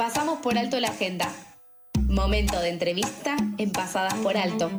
Pasamos por alto la agenda. Momento de entrevista en Pasadas por Alto.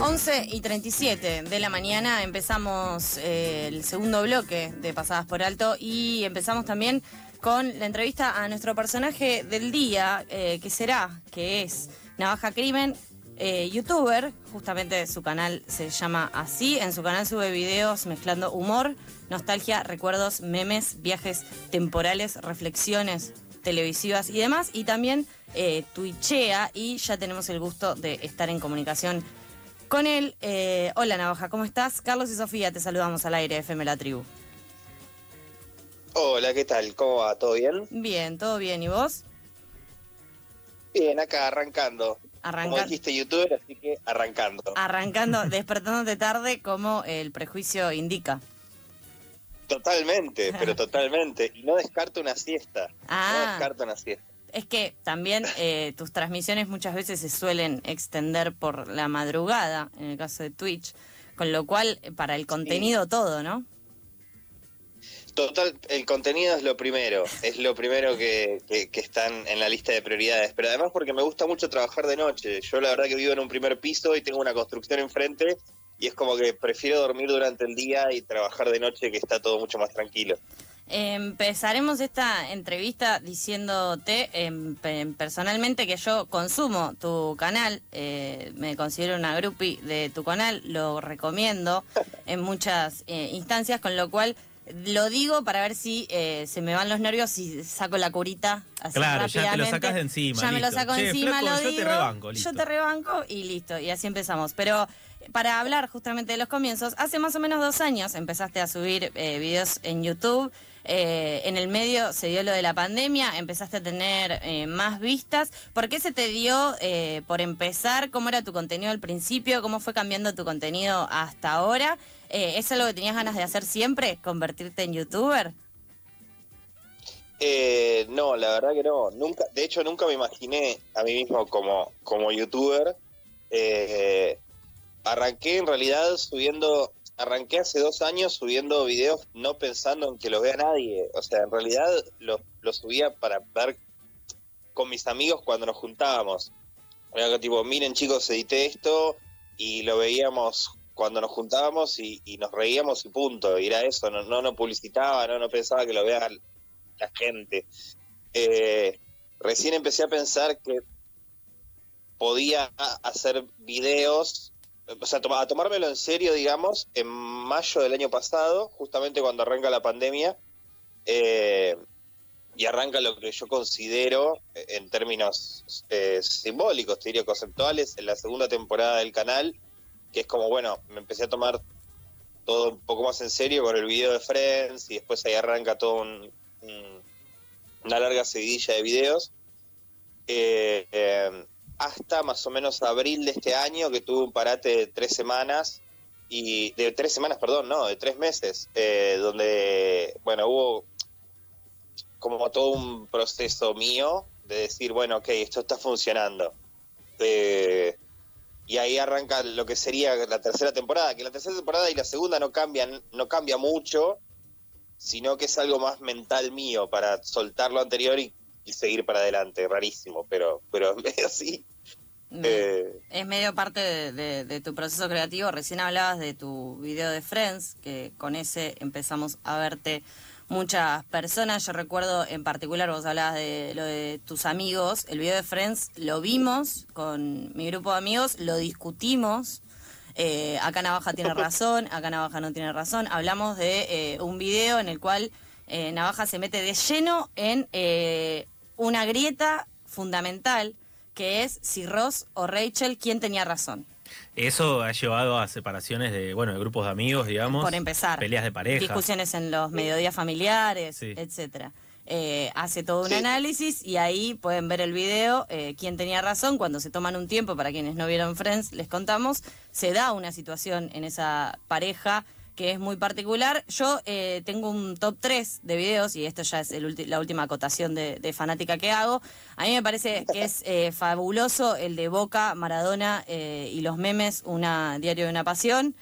11 y 37 de la mañana empezamos eh, el segundo bloque de Pasadas por Alto y empezamos también con la entrevista a nuestro personaje del día, eh, que será, que es Navaja Crimen, eh, youtuber, justamente su canal se llama así, en su canal sube videos mezclando humor, nostalgia, recuerdos, memes, viajes temporales, reflexiones televisivas y demás, y también eh, twitchea y ya tenemos el gusto de estar en comunicación con él. Eh, hola Navaja, ¿cómo estás? Carlos y Sofía, te saludamos al aire de FM La Tribu. Hola, ¿qué tal? ¿Cómo va? ¿Todo bien? Bien, todo bien. ¿Y vos? Bien, acá arrancando. Arrancando. Como dijiste youtuber, así que arrancando. Arrancando, despertándote tarde como el prejuicio indica. Totalmente, pero totalmente. Y no descarto una siesta. Ah. No descarto una siesta. Es que también eh, tus transmisiones muchas veces se suelen extender por la madrugada, en el caso de Twitch, con lo cual eh, para el contenido todo, ¿no? Total, el contenido es lo primero, es lo primero que, que, están en la lista de prioridades, pero además porque me gusta mucho trabajar de noche. Yo la verdad que vivo en un primer piso y tengo una construcción enfrente y es como que prefiero dormir durante el día y trabajar de noche que está todo mucho más tranquilo. Empezaremos esta entrevista diciéndote pe- personalmente que yo consumo tu canal, eh, me considero una groupie de tu canal, lo recomiendo en muchas eh, instancias, con lo cual lo digo para ver si eh, se me van los nervios y saco la curita así Claro, ya te lo rápidamente. sacás de encima, Ya me lo saco Che, encima, flaco, lo yo te digo. rebanco, listo. Yo te rebanco y listo, y así empezamos. Pero para hablar justamente de los comienzos, hace más o menos dos años empezaste a subir eh, videos en YouTube. eh, en el medio se dio lo de la pandemia, empezaste a tener eh, más vistas. ¿Por qué se te dio eh, por empezar? ¿Cómo era tu contenido al principio? ¿Cómo fue cambiando tu contenido hasta ahora? Eh, ¿Es algo que tenías ganas de hacer siempre? ¿Convertirte en youtuber? Eh, no, la verdad que no. Nunca, de hecho, nunca me imaginé a mí mismo como, como youtuber. Eh, arranqué en realidad subiendo, arranqué hace dos años subiendo videos no pensando en que los vea nadie. O sea, en realidad los los subía para ver con mis amigos cuando nos juntábamos. Era tipo, miren chicos, edité esto y lo veíamos cuando nos juntábamos y, nos reíamos y punto. Era eso, no, no, no publicitaba, no, no pensaba que lo vea la gente. Eh, recién empecé a pensar que podía hacer videos, o sea, a tomármelo en serio, digamos, en mayo del año pasado, justamente cuando arranca la pandemia, eh, y arranca lo que yo considero, eh, en términos eh, simbólicos, te conceptuales, en la segunda temporada del canal, que es como, bueno, me empecé a tomar todo un poco más en serio con el video de Friends y después ahí arranca todo un, un- una larga seguidilla de videos. Eh, eh, hasta más o menos abril de este año, que tuve un parate de tres semanas, y de tres semanas, perdón, no, de tres meses, eh, donde, bueno, hubo como todo un proceso mío de decir, bueno, ok, esto está funcionando. Y ahí arranca lo que sería la tercera temporada, que la tercera temporada y la segunda no cambian, no cambia mucho, sino que es algo más mental mío para soltar lo anterior y, y seguir para adelante, rarísimo, pero, pero es medio así. Eh, Es medio parte de, de- de tu proceso creativo. Recién hablabas de tu video de Friends, que con ese empezamos a verte muchas personas. Yo recuerdo en particular, vos hablabas de lo de tus amigos. El video de Friends lo vimos con mi grupo de amigos, lo discutimos. Eh, acá Navaja tiene razón, acá Navaja no tiene razón. Hablamos de eh, un video en el cual eh, Navaja se mete de lleno en eh, una grieta fundamental que es si Ross o Rachel, ¿quién tenía razón? Eso ha llevado a separaciones de, bueno, de grupos de amigos, digamos. Por empezar. Peleas de pareja. Discusiones en los mediodías familiares, Sí. etcétera. Eh, hace todo un Sí. análisis y ahí pueden ver el video, eh, quién tenía razón, cuando se toman un tiempo, para quienes no vieron Friends, les contamos, se da una situación en esa pareja que es muy particular. Yo eh, tengo un top 3 de videos, y esto ya es el ulti- la última acotación de, de fanática que hago. A mí me parece que es eh, fabuloso el de Boca, Maradona eh, y los memes, una diario de una pasión.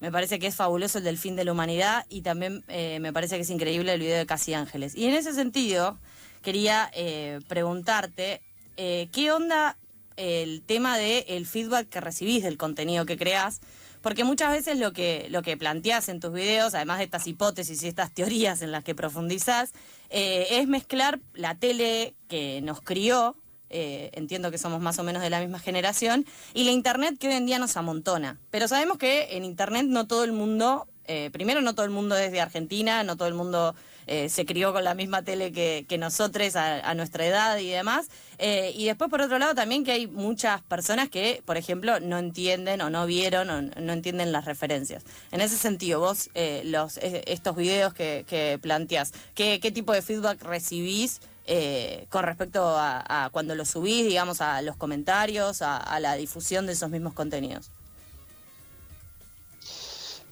Me parece que es fabuloso el del fin de la humanidad y también eh, me parece que es increíble el video de Casi Ángeles. Y en ese sentido, quería eh, preguntarte, ¿qué onda el tema del feedback que recibís del contenido que creás? Porque muchas veces lo que, lo que planteás en tus videos, además de estas hipótesis y estas teorías en las que profundizás, eh, es mezclar la tele que nos crió, eh, entiendo que somos más o menos de la misma generación, y la internet que hoy en día nos amontona. Pero sabemos que en internet no todo el mundo, eh, primero no todo el mundo es de Argentina, no todo el mundo eh, se crió con la misma tele que, que nosotros a, a nuestra edad y demás. Eh, y después, por otro lado, también que hay muchas personas que, por ejemplo, no entienden o no vieron o no entienden las referencias. En ese sentido, vos, eh, los, eh, estos videos que, que planteás, ¿qué, ¿qué tipo de feedback recibís? eh, con respecto a, cuando los subís, digamos, a los comentarios, a la difusión de esos mismos contenidos.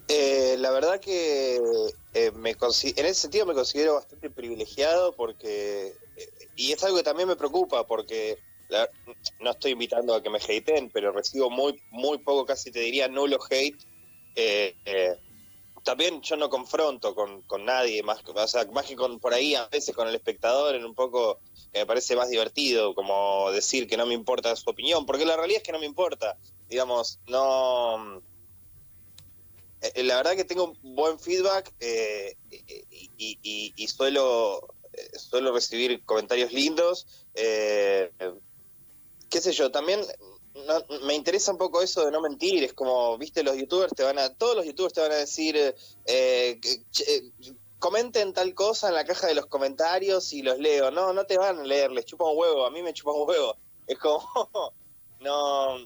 Eh, la verdad que eh, me en ese sentido me considero bastante privilegiado porque eh, y es algo que también me preocupa porque la- no estoy invitando a que me hateen, pero recibo muy muy poco, casi te diría nulo hate. Eh, eh, también yo no confronto con, con nadie más, o sea, más que con por ahí a veces con el espectador en un poco me parece más divertido como decir que no me importa su opinión, porque la realidad es que no me importa, digamos, no la verdad que tengo buen feedback eh, y, y- suelo eh, suelo recibir comentarios lindos. Eh, qué sé yo también no- me interesa un poco eso de no mentir es como viste los youtubers te van a todos los youtubers te van a decir eh, che, comenten tal cosa en la caja de los comentarios y los leo. No no te van a leer les chupa un huevo a mí me chupa un huevo. Es como no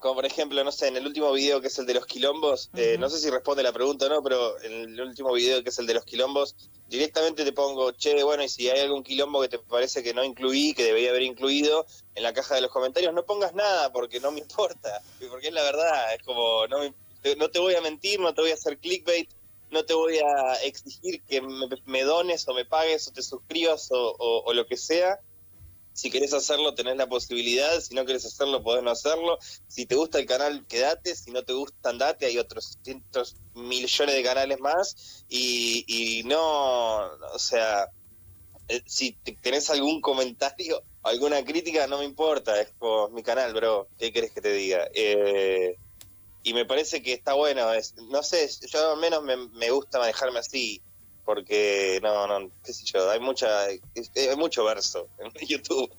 como por ejemplo, no sé, en el último video que es el de los quilombos, eh, no sé si responde la pregunta o no, pero en el último video que es el de los quilombos, directamente te pongo, che, bueno, y si hay algún quilombo que te parece que no incluí, que debería haber incluido, en la caja de los comentarios, no pongas nada porque no me importa, porque es la verdad, es como, no, me- te- no te voy a mentir, no te voy a hacer clickbait, no te voy a exigir que me, me dones o me pagues o te suscribas o, o- o lo que sea. Si querés hacerlo, tenés la posibilidad. Si no querés hacerlo, podés no hacerlo. Si te gusta el canal, quédate. Si no te gusta, andate. Hay otros cientos millones de canales más. Y, y no, o sea, eh, si te- tenés algún comentario, alguna crítica, no me importa. Es como mi canal, bro. ¿Qué querés que te diga? Eh, y me parece que está bueno. Es, no sé, yo al menos me, me gusta manejarme así. Porque, no, no, qué sé yo, hay mucha, hay mucho verso en YouTube.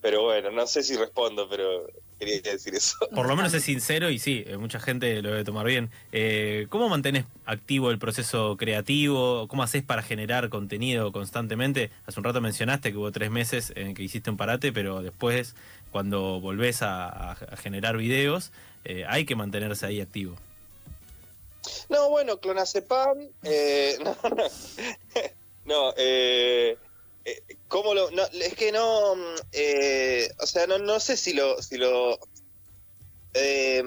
Pero bueno, no sé si respondo, pero quería decir eso. Por lo menos es sincero y sí, eh, mucha gente lo debe tomar bien. Eh, ¿Cómo mantenés activo el proceso creativo? ¿Cómo haces para generar contenido constantemente? Hace un rato mencionaste que hubo tres meses en que hiciste un parate, pero después, cuando volvés a, generar videos, eh, hay que mantenerse ahí activo. No, bueno, clonazepam, eh, no, no, no, eh, eh, ¿cómo lo, no, es que no, mm, eh, o sea, no, no sé si lo, si lo, eh,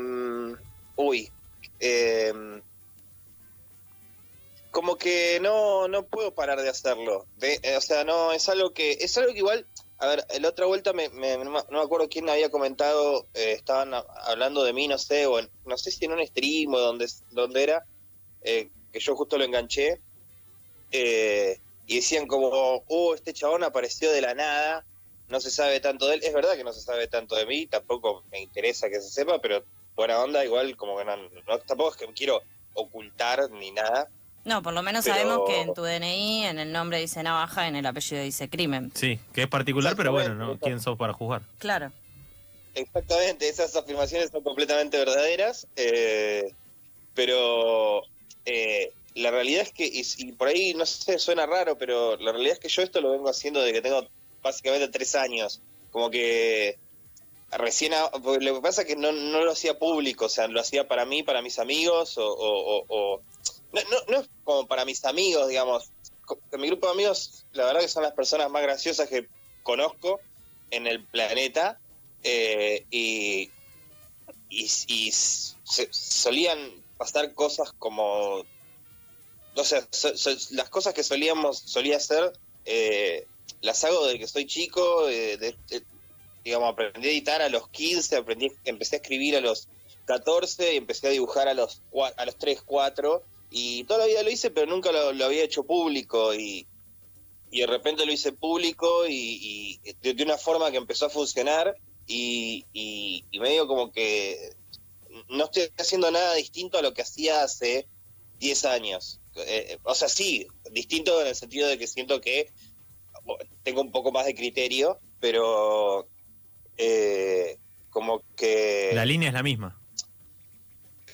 uy, eh, como que no, no puedo parar de hacerlo, de- eh, o sea, no, es algo que, es algo que igual, a ver, la otra vuelta me, me- no, me, acuerdo quién había comentado, eh, estaban hablando de mí, no sé, o en- no sé si en un stream o donde, donde era, eh, que yo justo lo enganché, eh, y decían como, oh, este chabón apareció de la nada, no se sabe tanto de él, es verdad que no se sabe tanto de mí, tampoco me interesa que se sepa, pero buena onda, igual como que no, no- tampoco es que me quiero ocultar ni nada, No, por lo menos Pero- sabemos que en tu DNI, en el nombre dice navaja, en el apellido dice crimen. Sí, que es particular, pero bueno, ¿no? ¿Quién sos para juzgar? Claro. Exactamente, esas afirmaciones son completamente verdaderas, eh, pero eh, la realidad es que, y, y por ahí no sé, suena raro, pero la realidad es que yo esto lo vengo haciendo desde que tengo básicamente tres años, como que recién, a- lo que pasa es que no, no lo hacía público, o sea, lo hacía para mí, para mis amigos, o, o- o- o- no, no, no es como para mis amigos, digamos, Co- mi grupo de amigos, la verdad que son las personas más graciosas que conozco en el planeta, eh, y, y, y se- solían pasar cosas como o sea, so- las cosas que solíamos, solía hacer, eh, las hago desde que soy chico, eh, digamos, aprendí a editar a los 15, aprendí, empecé a escribir a los 14 y empecé a dibujar a los, a los 3, 4, y toda la vida lo hice, pero nunca lo, había hecho público, y, y de repente lo hice público y, de, una forma que empezó a funcionar, y, y, y medio como que no estoy haciendo nada distinto a lo que hacía hace 10 años. Eh, o sea, sí, distinto en el sentido de que siento que tengo un poco más de criterio, pero eh, como que... La línea es la misma.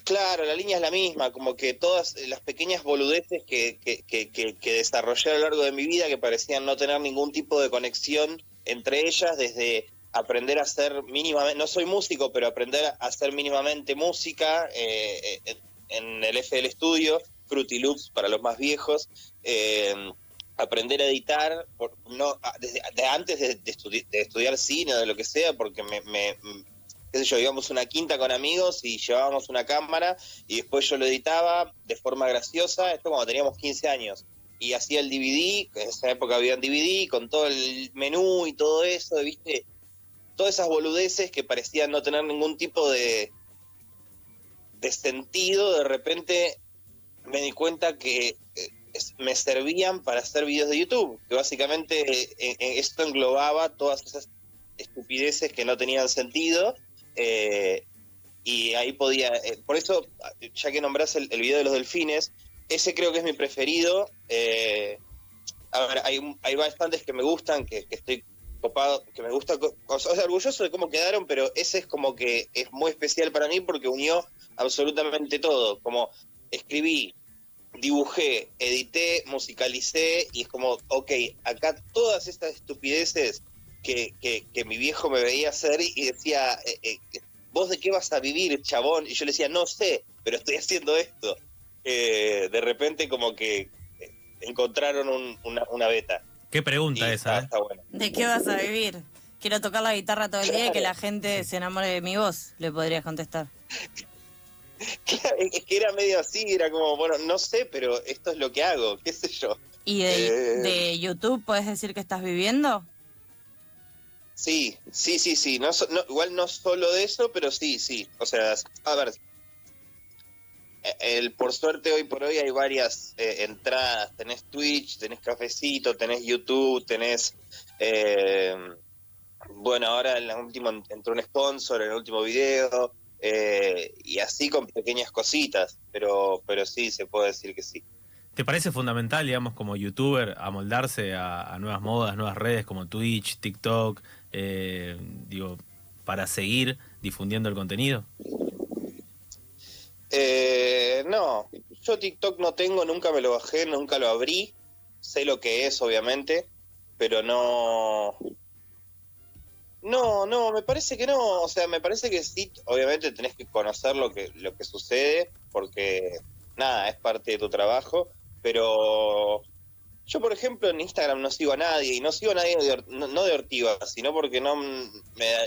Claro, la línea es la misma, como que todas las pequeñas boludeces que, que, que, que- desarrollé a lo largo de mi vida que parecían no tener ningún tipo de conexión entre ellas, desde aprender a hacer mínimamente, no soy músico, pero aprender a hacer mínimamente música eh, en, en el FL Studio, Fruity Loops para los más viejos, eh, aprender a editar, por, no desde de antes de, de estudi- de estudiar cine o de lo que sea, porque me, me- qué sé yo, íbamos una quinta con amigos y llevábamos una cámara y después yo lo editaba de forma graciosa, esto cuando teníamos 15 años. Y hacía el DVD, en esa época había un DVD, con todo el menú y todo eso, ¿viste? Todas esas boludeces que parecían no tener ningún tipo de, de sentido, de repente me di cuenta que eh, me servían para hacer videos de YouTube, que básicamente eh, eh, esto englobaba todas esas estupideces que no tenían sentido eh, y ahí podía, eh, por eso, ya que nombras el, el video de los delfines, ese creo que es mi preferido. eh, a ver, hay, hay bastantes que me gustan, que, que estoy copado, que me gusta, o sea, orgulloso de cómo quedaron, pero ese es como que es muy especial para mí porque unió absolutamente todo, como escribí, dibujé, edité, musicalicé y es como, ok, acá todas estas estupideces que, que, que mi viejo me veía hacer y decía, eh, eh, ¿vos de qué vas a vivir, chabón? Y yo le decía, no sé, pero estoy haciendo esto. Eh, de repente como que eh, encontraron un- una, una beta. Qué pregunta esa, ¿eh? está bueno. ¿De qué vas a vivir? Quiero tocar la guitarra todo el día y que la gente se enamore de mi voz, le podrías contestar. Es que era medio así, era como, bueno, no sé, pero esto es lo que hago, qué sé yo. ¿Y de, Eh. de YouTube puedes decir que estás viviendo? Sí, sí, sí, sí. No, no- igual no solo de eso, pero sí, sí. O sea, a ver. El, por suerte hoy por hoy hay varias eh, entradas. Tenés Twitch, tenés Cafecito, tenés YouTube, tenés... eh, bueno, ahora en la última entró un sponsor en el último video. eh, y así con pequeñas cositas. Pero, pero sí, se puede decir que sí. ¿Te parece fundamental, digamos, como youtuber, amoldarse a, a nuevas modas, nuevas redes como Twitch, TikTok, eh, digo, para seguir difundiendo el contenido? Eh, no, yo TikTok no tengo, nunca me lo bajé, nunca lo abrí. Sé lo que es, obviamente, pero no. No, no, me parece que no. O sea, me parece que sí, obviamente tenés que conocer lo que, lo que sucede, porque nada, es parte de tu trabajo. Pero yo, por ejemplo, en Instagram no sigo a nadie, y no sigo a nadie de, no, no de Ortiva, sino porque no me,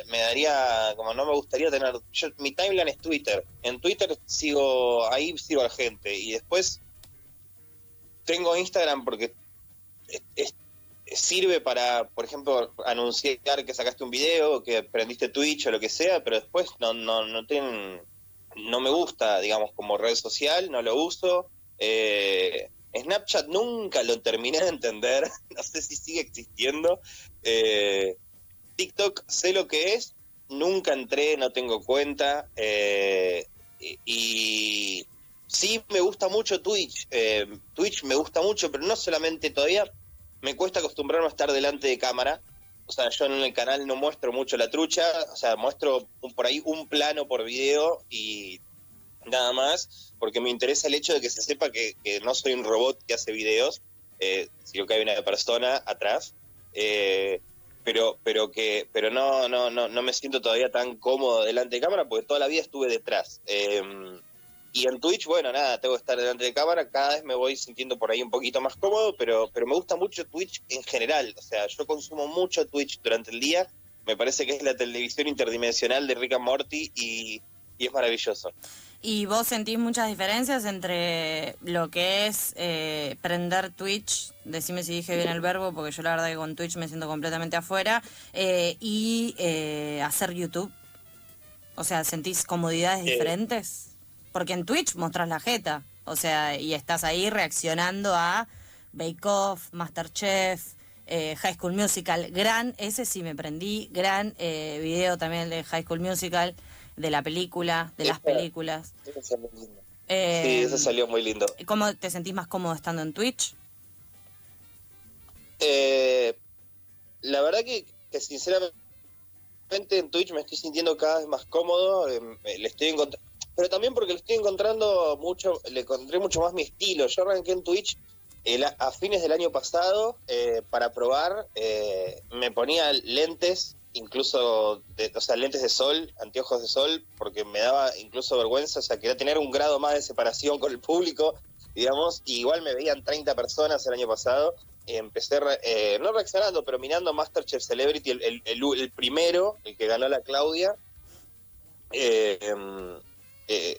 me daría, como no me gustaría tener, yo, mi timeline es Twitter, en Twitter sigo, ahí sigo a la gente, y después tengo Instagram porque sirve para, por ejemplo, anunciar que sacaste un video, que prendiste Twitch o lo que sea, pero después no, no, no tienen, no me gusta, digamos, como red social, no lo uso. Eh, Snapchat nunca lo terminé de entender, no sé si sigue existiendo. Eh, TikTok sé lo que es, nunca entré, no tengo cuenta. eh, y, sí me gusta mucho Twitch. eh, Twitch me gusta mucho, pero no solamente todavía me cuesta acostumbrarme a estar delante de cámara. O sea, yo en el canal no muestro mucho la trucha, o sea, muestro por ahí un plano por video y nada más, porque me interesa el hecho de que se sepa que, no soy un robot que hace videos, eh, sino que hay una persona atrás. Eh, pero pero que pero no no no no me siento todavía tan cómodo delante de cámara porque toda la vida estuve detrás Eh, y en Twitch bueno nada tengo que estar delante de cámara cada vez me voy sintiendo por ahí un poquito más cómodo pero pero me gusta mucho Twitch en general o sea yo consumo mucho Twitch durante el día me parece que es la televisión interdimensional de Rick and Morty y es maravilloso ¿Y vos sentís muchas diferencias entre lo que es eh, prender Twitch, decime si dije bien el verbo, porque yo la verdad que con Twitch me siento completamente afuera, eh, y eh, hacer YouTube? O sea, ¿sentís comodidades Eh. diferentes? Porque en Twitch mostrás la jeta, o sea, y estás ahí reaccionando a Bake Off, Masterchef, eh, High School Musical, gran, ese sí me prendí, gran eh, video también de High School Musical, de la película, de las Esa- películas. Eso es muy lindo. Eh, Sí, eso salió muy lindo. ¿Cómo te sentís más cómodo estando en Twitch? Eh, la verdad que, que sinceramente en Twitch me estoy sintiendo cada vez más cómodo, eh, le estoy pero también porque le estoy encontrando mucho, le encontré mucho más mi estilo. Yo arranqué en Twitch el- a fines del año pasado eh, para probar, eh, me ponía lentes, incluso, de, o sea, lentes de sol, anteojos de sol, porque me daba incluso vergüenza, o sea, quería tener un grado más de separación con el público, digamos, y igual me veían 30 personas el año pasado, y empecé, re- eh, no reaccionando, pero mirando Masterchef Celebrity, el, el, el- el primero, el que ganó la Claudia, eh, em, eh,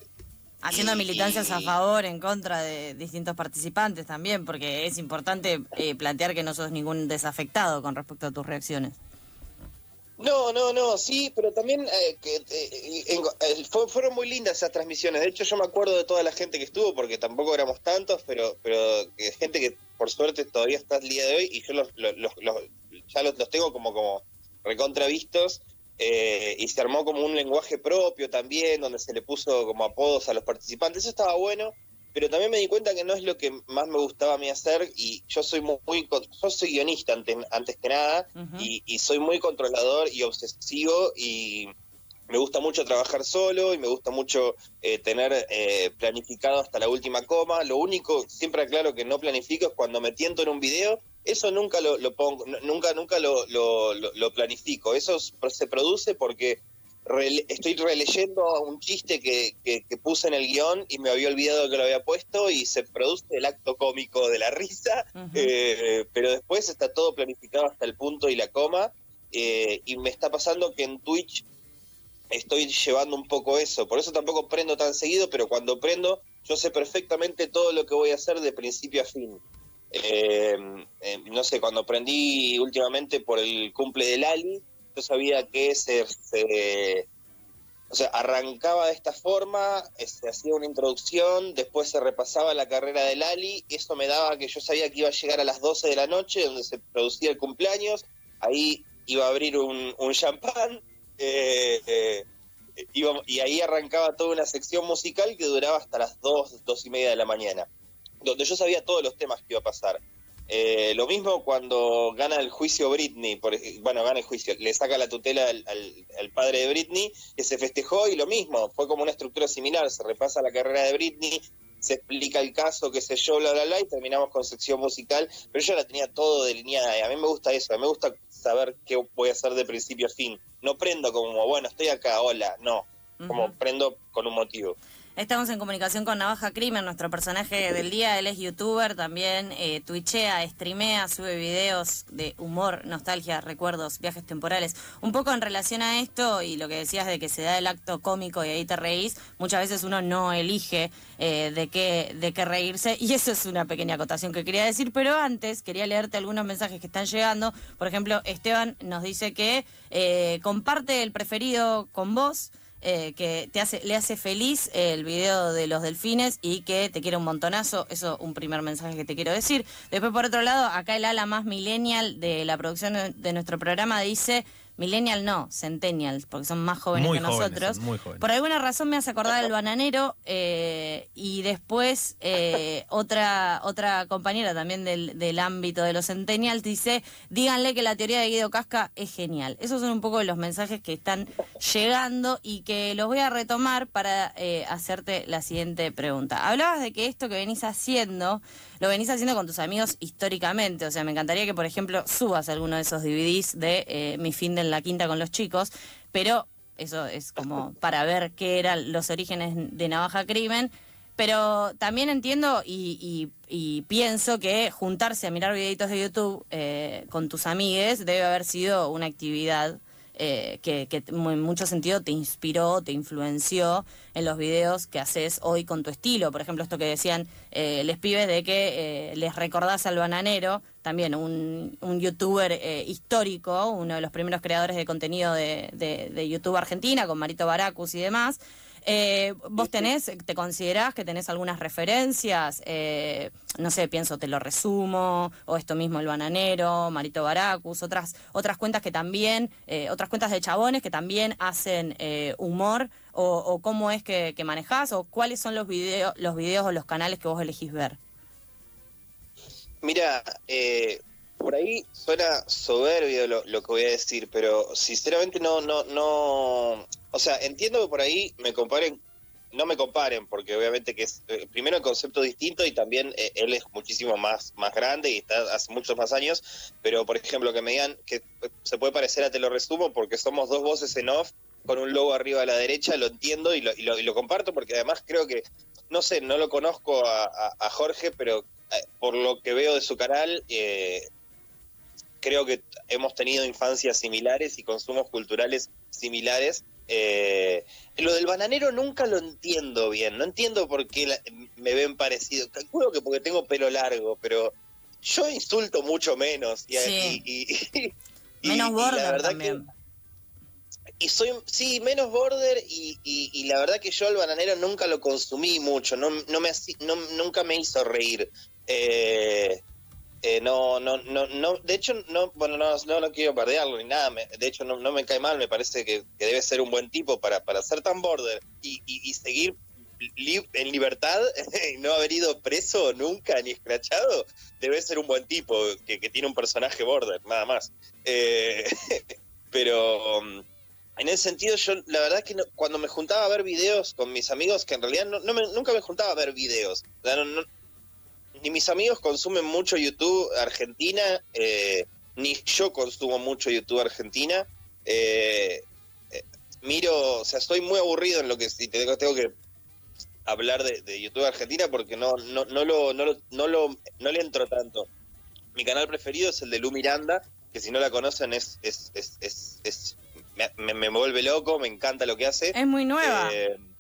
Haciendo Y- militancias a favor, en contra de distintos participantes también, porque es importante eh, plantear que no sos ningún desafectado con respecto a tus reacciones. No, no, no, sí, pero también eh, que, eh, eh, fue- fueron muy lindas esas transmisiones. De hecho, yo me acuerdo de toda la gente que estuvo, porque tampoco éramos tantos, pero pero que gente que por suerte todavía está al día de hoy y yo los, los- los- ya los, tengo como, como recontravistos. eh, y se armó como un lenguaje propio también, donde se le puso como apodos a los participantes. Eso estaba bueno, pero también me di cuenta que no es lo que más me gustaba a mí hacer y yo soy muy, muy yo soy guionista antes, antes que nada y, y soy muy controlador y obsesivo y me gusta mucho trabajar solo y me gusta mucho eh, tener eh, planificado hasta la última coma. Lo único, siempre aclaro que no planifico es cuando me tiento en un video, eso nunca lo, lo pongo, nunca, nunca lo, lo, lo- planifico. Eso se produce porque rele- estoy releyendo un chiste que, que, que puse en el guion y me había olvidado que lo había puesto y se produce el acto cómico de la risa, eh, pero después está todo planificado hasta el punto y la coma. eh, y me está pasando que en Twitch estoy llevando un poco eso. Por eso tampoco prendo tan seguido, pero cuando prendo, yo sé perfectamente todo lo que voy a hacer de principio a fin. Eh, eh, no sé, cuando prendí últimamente por el cumple del Ali, yo sabía que se, o sea, arrancaba de esta forma, eh, se hacía una introducción, después se repasaba la carrera del Ali, eso me daba que yo sabía que iba a llegar a las 12 de la noche, donde se producía el cumpleaños, ahí iba a abrir un, champán, eh, eh, y ahí arrancaba toda una sección musical que duraba hasta las 2, 2 y media de la mañana, donde yo sabía todos los temas que iba a pasar. Eh, lo mismo cuando gana el juicio Britney, por, ej- bueno, gana el juicio, le saca la tutela al, al- al padre de Britney, que se festejó y lo mismo, fue como una estructura similar, se repasa la carrera de Britney, se explica el caso, qué sé yo, bla, bla, bla, y terminamos con sección musical, pero yo la tenía todo delineada y a mí me gusta eso, me gusta saber qué voy a hacer de principio a fin. No prendo como, bueno, estoy acá, hola, no, como prendo con un motivo. Estamos en comunicación con Navaja Crimen, nuestro personaje del día. Él es youtuber, también eh, twitchea, streamea, sube videos de humor, nostalgia, recuerdos, viajes temporales. Un poco en relación a esto y lo que decías de que se da el acto cómico y ahí te reís, muchas veces uno no elige eh, de, qué, de qué reírse y eso es una pequeña acotación que quería decir. Pero antes quería leerte algunos mensajes que están llegando. Por ejemplo, Esteban nos dice que eh, comparte el preferido con vos eh, que te hace, le hace feliz el video de los delfines y que te quiere un montonazo. Eso un primer mensaje que te quiero decir. Después, por otro lado, acá el ala más millennial de la producción de nuestro programa dice. Millennial no, centennials, porque son más jóvenes Muy que jóvenes, nosotros. son muy jóvenes. Por alguna razón me hace acordar el bananero eh, y después eh, otra otra compañera también del, del ámbito de los centennials dice, díganle que la teoría de Guido Casca es genial. Esos son un poco los mensajes que están llegando y que los voy a retomar para eh, hacerte la siguiente pregunta. Hablabas de que esto que venís haciendo, lo venís haciendo con tus amigos históricamente, o sea, me encantaría que, por ejemplo, subas alguno de esos DVDs de eh, Mi fin de la quinta con los chicos, pero eso es como para ver qué eran los orígenes de Navaja Crimen. Pero también entiendo y, y- y pienso que juntarse a mirar videitos de YouTube eh, con tus amigues debe haber sido una actividad eh, que, en mucho sentido te inspiró, te influenció en los videos que haces hoy con tu estilo. Por ejemplo, esto que decían eh, les pibes de que eh, les recordás al bananero, también un, un youtuber histórico, uno de los primeros creadores de contenido de, de, de YouTube Argentina, con Marito Baracus y demás. Eh, ¿Vos tenés, te considerás que tenés algunas referencias? Eh, no sé, pienso, te lo resumo, o esto mismo, El Bananero, Marito Baracus, otras, otras cuentas que también, eh, otras cuentas de chabones que también hacen humor, o, cómo es que, que, manejás, o cuáles son los, videos los videos o los canales que vos elegís ver. Mira, por ahí suena soberbio lo, que voy a decir, pero sinceramente no, no, no, o sea, entiendo que por ahí me comparen, no me comparen, porque obviamente que es, eh, primero el concepto distinto y también eh, él es muchísimo más, más grande y está hace muchos más años, pero por ejemplo que me digan que se puede parecer a Te lo resumo porque somos dos voces en off con un logo arriba a la derecha, lo entiendo y lo, y lo, y lo comparto porque además creo que, no sé, no lo conozco a, a, Jorge, pero eh, por lo que veo de su canal, creo que hemos tenido infancias similares y consumos culturales similares eh, lo del bananero nunca lo entiendo bien, no entiendo por qué me ven parecido. Calculo que porque tengo pelo largo, pero yo insulto mucho menos. Y, sí. menos border también. y soy, sí, menos border y, la verdad que yo el bananero nunca lo consumí mucho, no, no me, no, nunca me hizo reír. Eh, eh, no, no, no, no, de hecho, no, bueno, no, no, no quiero perderlo ni nada, de hecho no, no me cae mal, me parece que, debe ser un buen tipo para, para ser tan border y, y, seguir en libertad y no haber ido preso nunca ni escrachado, debe ser un buen tipo que, que tiene un personaje border, nada más. Eh, pero um, en ese sentido, yo la verdad es que cuando me juntaba a ver videos con mis amigos, que en realidad no, me, nunca me juntaba a ver videos, no, ni mis amigos consumen mucho YouTube Argentina, eh, ni yo consumo mucho YouTube Argentina. Eh, eh, miro, o sea, estoy muy aburrido en lo que si tengo, tengo que hablar de, YouTube Argentina porque no, no, no, lo, no, lo, no, lo, no le entro tanto. Mi canal preferido es el de Lu Miranda, que si no la conocen es, es, es, es, me, me, vuelve loco, me encanta lo que hace. Es muy nueva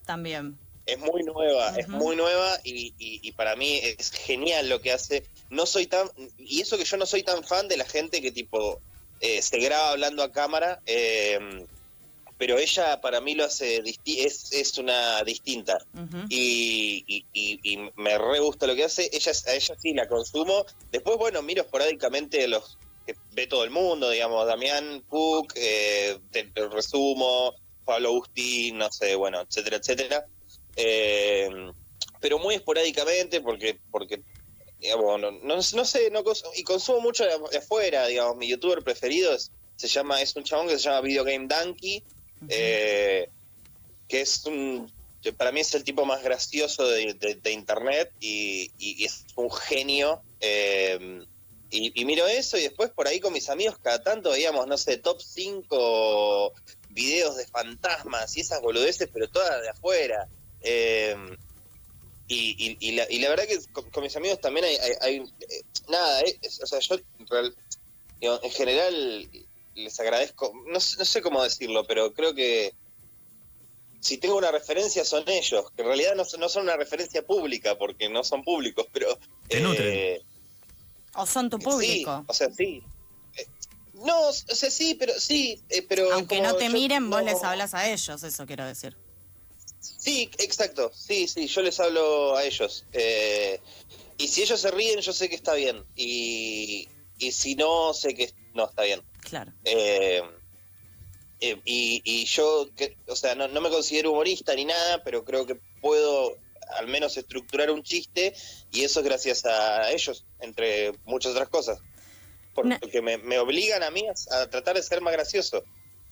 también es muy nueva, es muy nueva y, y, para mí es genial lo que hace. No soy tan, y eso que yo no soy tan fan de la gente que tipo eh, se graba hablando a cámara, eh, pero ella para mí lo hace, es, es una distinta y, y, me re gusta lo que hace. Ella, a ella sí la consumo. Después, bueno, miro esporádicamente los que ve todo el mundo, digamos, Damián Cook, eh, te, resumo, Pablo Agustín, no sé, bueno, etcétera, etcétera. Eh, pero muy esporádicamente porque porque digamos, no, no, sé, no, y consumo mucho de, afuera, digamos, mi youtuber preferido es, se llama, es un chabón que se llama Video Game Donkey, eh, que es un, para mí es el tipo más gracioso de, internet y, es un genio. Eh, y, y, miro eso y después por ahí con mis amigos cada tanto veíamos, no sé, top 5 videos de fantasmas y esas boludeces, pero todas de afuera. Eh, y, y, la, y, la, verdad que con, mis amigos también hay, hay, eh, nada, eh, o sea, yo en general les agradezco, no, no, sé cómo decirlo, pero creo que si tengo una referencia son ellos, que en realidad no, no son una referencia pública porque no son públicos, pero... Eh, o son tu público. Sí, o sea, sí. No, o sea, sí, pero sí, pero... Aunque no te miren, vos les hablas a ellos, eso quiero decir. Sí, exacto. Sí, sí, yo les hablo a ellos. Eh, y si ellos se ríen, yo sé que está bien. Y, y si no, sé que no está bien. Claro. Eh, eh, y, y, yo, que, o sea, no, no, me considero humorista ni nada, pero creo que puedo al menos estructurar un chiste y eso es gracias a ellos, entre muchas otras cosas. Porque me, me, obligan a mí a tratar de ser más gracioso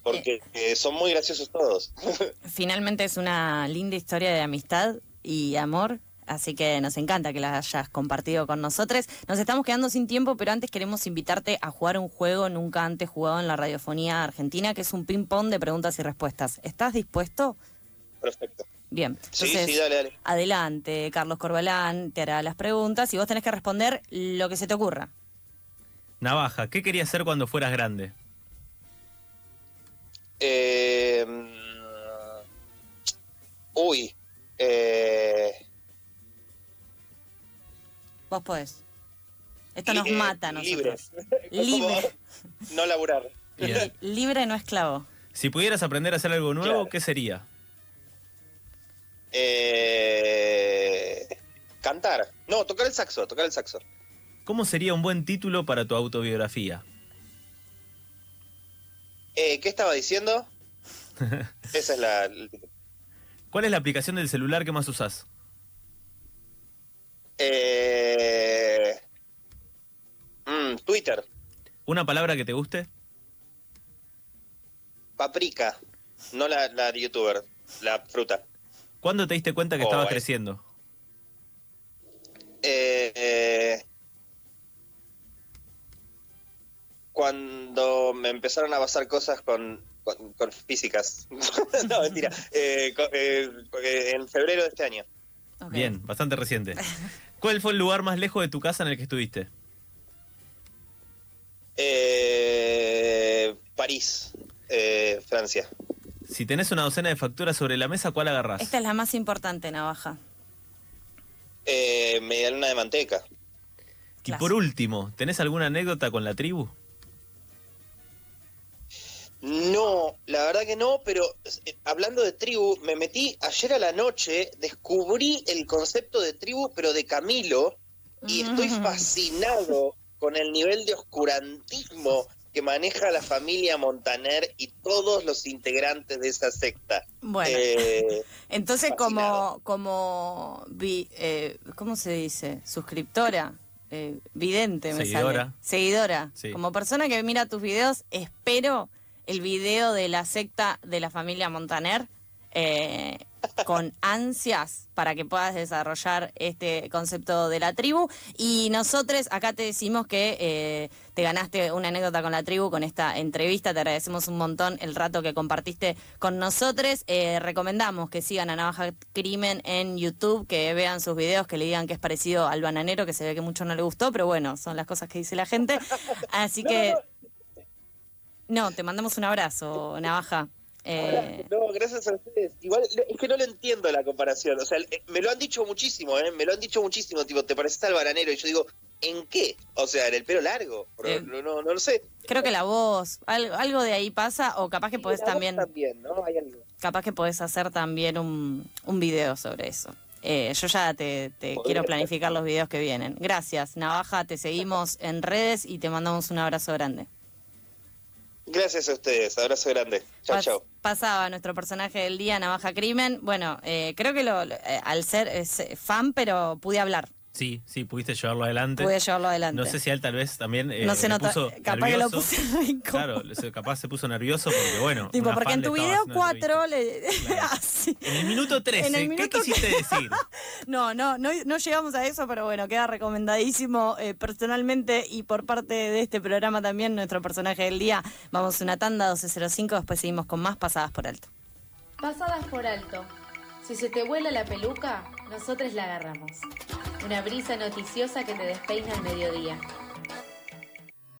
porque eh, son muy graciosos todos. Finalmente es una linda historia de amistad y amor. Así que nos encanta que la hayas compartido con nosotros. Nos estamos quedando sin tiempo, pero antes queremos invitarte a jugar un juego nunca antes jugado en la radiofonía argentina, que es un ping-pong de preguntas y respuestas. ¿Estás dispuesto? Perfecto. Bien. Entonces, sí, sí, dale, dale. Adelante, Carlos Corbalán te hará las preguntas y vos tenés que responder lo que se te ocurra. Navaja, ¿qué querías ser cuando fueras grande? Eh, uy. Eh, Vos podés. Esto nos eh, mata a libre. nosotros. Libre. no laburar. Bien. Libre, no esclavo. Si pudieras aprender a hacer algo nuevo, Claro. ¿qué sería? Eh, cantar. No, tocar el saxo, tocar el saxo. ¿Cómo sería un buen título para tu autobiografía? Eh, ¿Qué estaba diciendo? Esa es la... ¿Cuál es la aplicación del celular que más usás? Eh, mm, Twitter. ¿Una palabra que te guste? Paprika. No la, la de youtuber. La fruta. ¿Cuándo te diste cuenta que Oh, estabas eh. creciendo? Eh, eh, cuando me empezaron a pasar cosas con, con, con físicas. no, mentira. Eh, eh, eh, en febrero de este año. Bien, bastante reciente. ¿Cuál fue el lugar más lejos de tu casa en el que estuviste? Eh, París, eh, Francia. Si tenés una docena de facturas sobre la mesa, ¿cuál agarrás? Esta es la más importante, Navaja. Eh, media luna de manteca. Y Clásico. por último, ¿tenés alguna anécdota con la tribu? No, la verdad que no, pero eh, hablando de tribu, me metí ayer a la noche, descubrí el concepto de tribu, pero de Camilo, y estoy fascinado con el nivel de oscurantismo que maneja la familia Montaner y todos los integrantes de esa secta. Bueno. Eh, Entonces, fascinado. como, como vi- eh, ¿cómo se dice? Suscriptora, eh, vidente, me Seguidora. sale. Seguidora. Sí. Como persona que mira tus videos, espero el video de la secta de la familia Montaner eh, con ansias para que puedas desarrollar este concepto de la tribu. Y nosotros acá te decimos que eh, te ganaste una anécdota con la tribu con esta entrevista. Te agradecemos un montón el rato que compartiste con nosotros. Eh, recomendamos que sigan a Navaja Crimen en YouTube, que vean sus videos, que le digan que es parecido al bananero, que se ve que mucho no le gustó, pero bueno, son las cosas que dice la gente. Así que... No, te mandamos un abrazo, Navaja. Eh, no, gracias a ustedes. Igual es que no le entiendo la comparación. O sea, eh, me lo han dicho muchísimo, ¿eh? Me lo han dicho muchísimo. Tipo, ¿te pareces al baranero? Y yo digo, ¿en qué? O sea, en el pelo largo. Pero Eh, no, no, no lo sé. creo que la voz, algo, algo de ahí pasa, o capaz que podés La voz también, También, ¿no? Hay algo. capaz que podés hacer también un, un video sobre eso. Eh, yo ya te, quiero planificar los videos que vienen. Gracias, Navaja, te seguimos en redes y te mandamos un abrazo grande. Gracias a ustedes. Abrazo grande. Chao, Pas- chao. Pasaba nuestro personaje del día, Navaja Crimen. Bueno, eh, creo que lo, eh, al ser es, eh, fan, pero pude hablar, Sí, sí, pudiste llevarlo adelante. pude llevarlo adelante. No sé si a él tal vez también eh, No se nota, puso capaz que lo puse incómodo. Claro, se- capaz se puso nervioso porque, bueno. Tipo, porque en le tu video haciendo una 4 entrevista. le... Claro. así. En el minuto 13, En el ¿qué quisiste decir? No, no, no, no llegamos a eso, pero bueno, queda recomendadísimo eh, personalmente y por parte de este programa también nuestro personaje del día. Vamos a una tanda 1205, después seguimos con más pasadas por alto. Pasadas por alto. Si se te vuela la peluca, nosotros la agarramos. Una brisa noticiosa que te despeina al mediodía.